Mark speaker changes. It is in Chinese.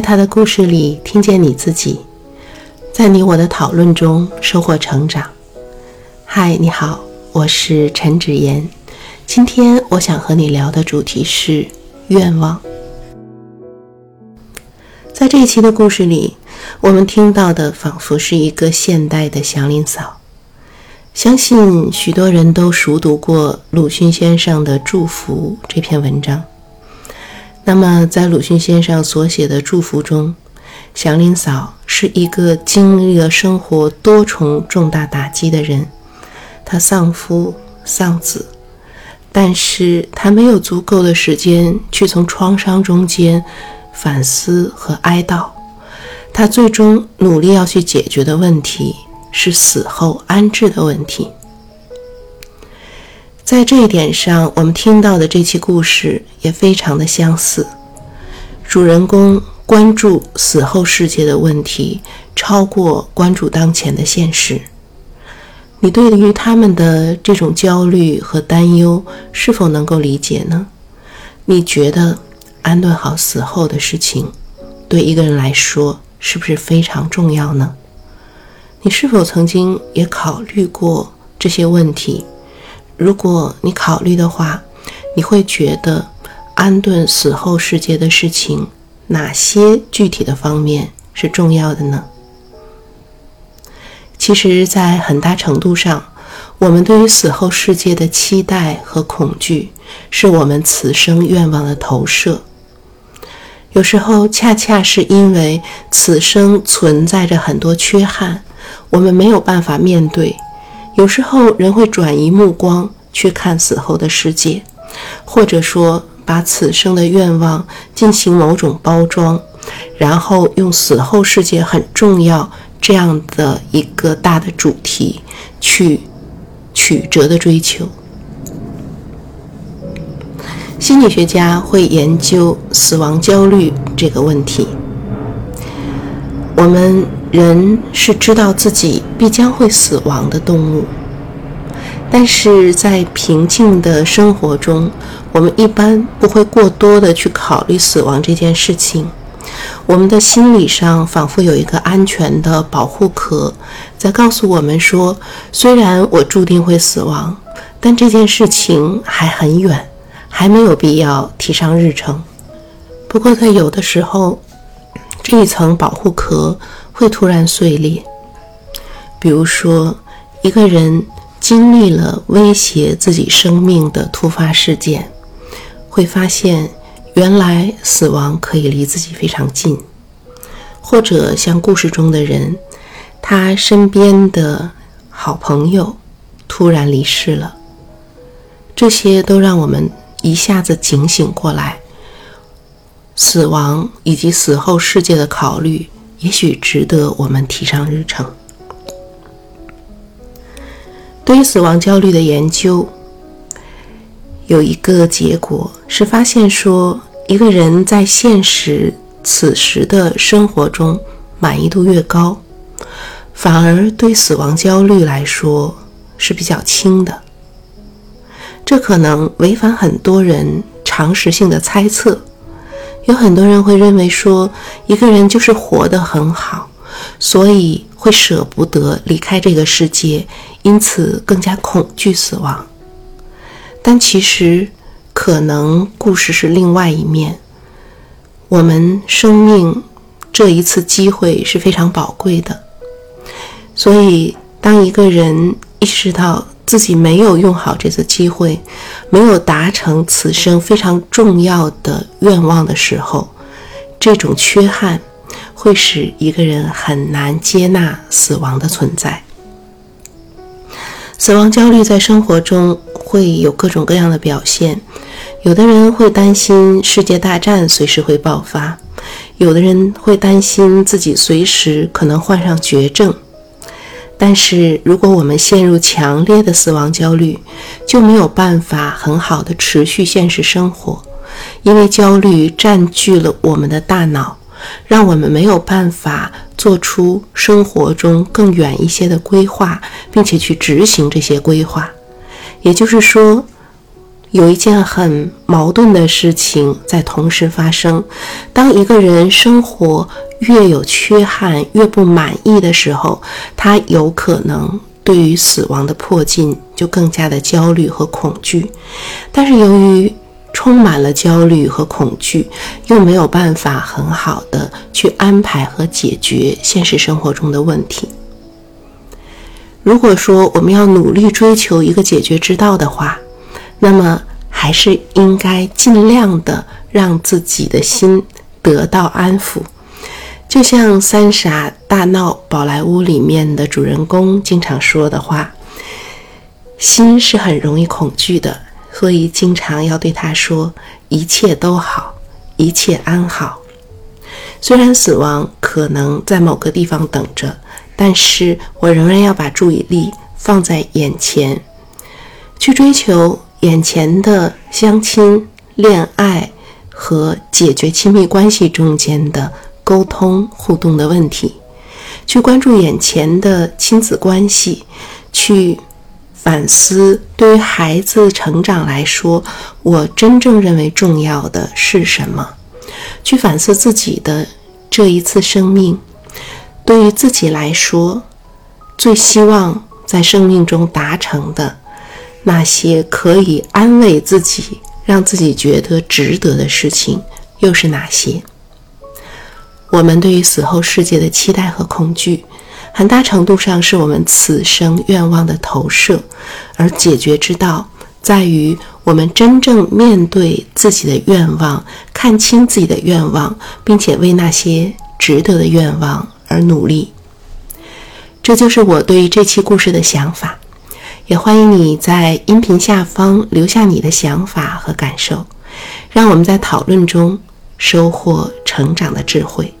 Speaker 1: 在他的故事里听见你自己，在你我的讨论中收获成长。嗨，你好，我是陈芷言。今天我想和你聊的主题是愿望。在这一期的故事里，我们听到的仿佛是一个现代的祥林嫂。相信许多人都熟读过鲁迅先生的《祝福》这篇文章。那么，在鲁迅先生所写的祝福中，祥林嫂是一个经历了生活多重重大打击的人。她丧夫丧子，但是她没有足够的时间去从创伤中间反思和哀悼。她最终努力要去解决的问题是死后安置的问题。在这一点上，我们听到的这期故事也非常的相似。主人公关注死后世界的问题，超过关注当前的现实。你对于他们的这种焦虑和担忧，是否能够理解呢？你觉得安顿好死后的事情，对一个人来说是不是非常重要呢？你是否曾经也考虑过这些问题？如果你考虑的话，你会觉得安顿死后世界的事情，哪些具体的方面是重要的呢？其实，在很大程度上，我们对于死后世界的期待和恐惧，是我们此生愿望的投射。有时候，恰恰是因为此生存在着很多缺憾，我们没有办法面对。有时候，人会转移目光去看死后的世界，或者说把此生的愿望进行某种包装，然后用死后世界很重要这样的一个大的主题去曲折的追求。心理学家会研究死亡焦虑这个问题。我们。人是知道自己必将会死亡的动物，但是在平静的生活中，我们一般不会过多的去考虑死亡这件事情。我们的心理上仿佛有一个安全的保护壳，在告诉我们说：虽然我注定会死亡，但这件事情还很远，还没有必要提上日程。不过，在有的时候，这一层保护壳。会突然碎裂。比如说，一个人经历了威胁自己生命的突发事件，会发现原来死亡可以离自己非常近；或者像故事中的人，他身边的好朋友突然离世了，这些都让我们一下子警醒过来，死亡以及死后世界的考虑。也许值得我们提上日程。对于死亡焦虑的研究，有一个结果是发现说，一个人在现实此时的生活中满意度越高，反而对死亡焦虑来说是比较轻的。这可能违反很多人常识性的猜测。有很多人会认为说，一个人就是活得很好，所以会舍不得离开这个世界，因此更加恐惧死亡。但其实，可能故事是另外一面。我们生命这一次机会是非常宝贵的，所以当一个人意识到，自己没有用好这次机会，没有达成此生非常重要的愿望的时候，这种缺憾会使一个人很难接纳死亡的存在。死亡焦虑在生活中会有各种各样的表现，有的人会担心世界大战随时会爆发，有的人会担心自己随时可能患上绝症。但是，如果我们陷入强烈的死亡焦虑，就没有办法很好的持续现实生活，因为焦虑占据了我们的大脑，让我们没有办法做出生活中更远一些的规划，并且去执行这些规划。也就是说，有一件很矛盾的事情在同时发生。当一个人生活越有缺憾、越不满意的时候，他有可能对于死亡的迫近就更加的焦虑和恐惧。但是由于充满了焦虑和恐惧，又没有办法很好的去安排和解决现实生活中的问题。如果说我们要努力追求一个解决之道的话，那么还是应该尽量的让自己的心得到安抚。就像《三傻大闹宝莱坞》里面的主人公经常说的话：“心是很容易恐惧的，所以经常要对他说一切都好，一切安好。虽然死亡可能在某个地方等着。”但是我仍然要把注意力放在眼前，去追求眼前的相亲、恋爱和解决亲密关系中间的沟通互动的问题，去关注眼前的亲子关系，去反思对于孩子成长来说，我真正认为重要的是什么，去反思自己的这一次生命。对于自己来说，最希望在生命中达成的那些可以安慰自己、让自己觉得值得的事情，又是哪些？我们对于死后世界的期待和恐惧，很大程度上是我们此生愿望的投射，而解决之道在于我们真正面对自己的愿望，看清自己的愿望，并且为那些值得的愿望。而努力，这就是我对于这期故事的想法。也欢迎你在音频下方留下你的想法和感受，让我们在讨论中收获成长的智慧。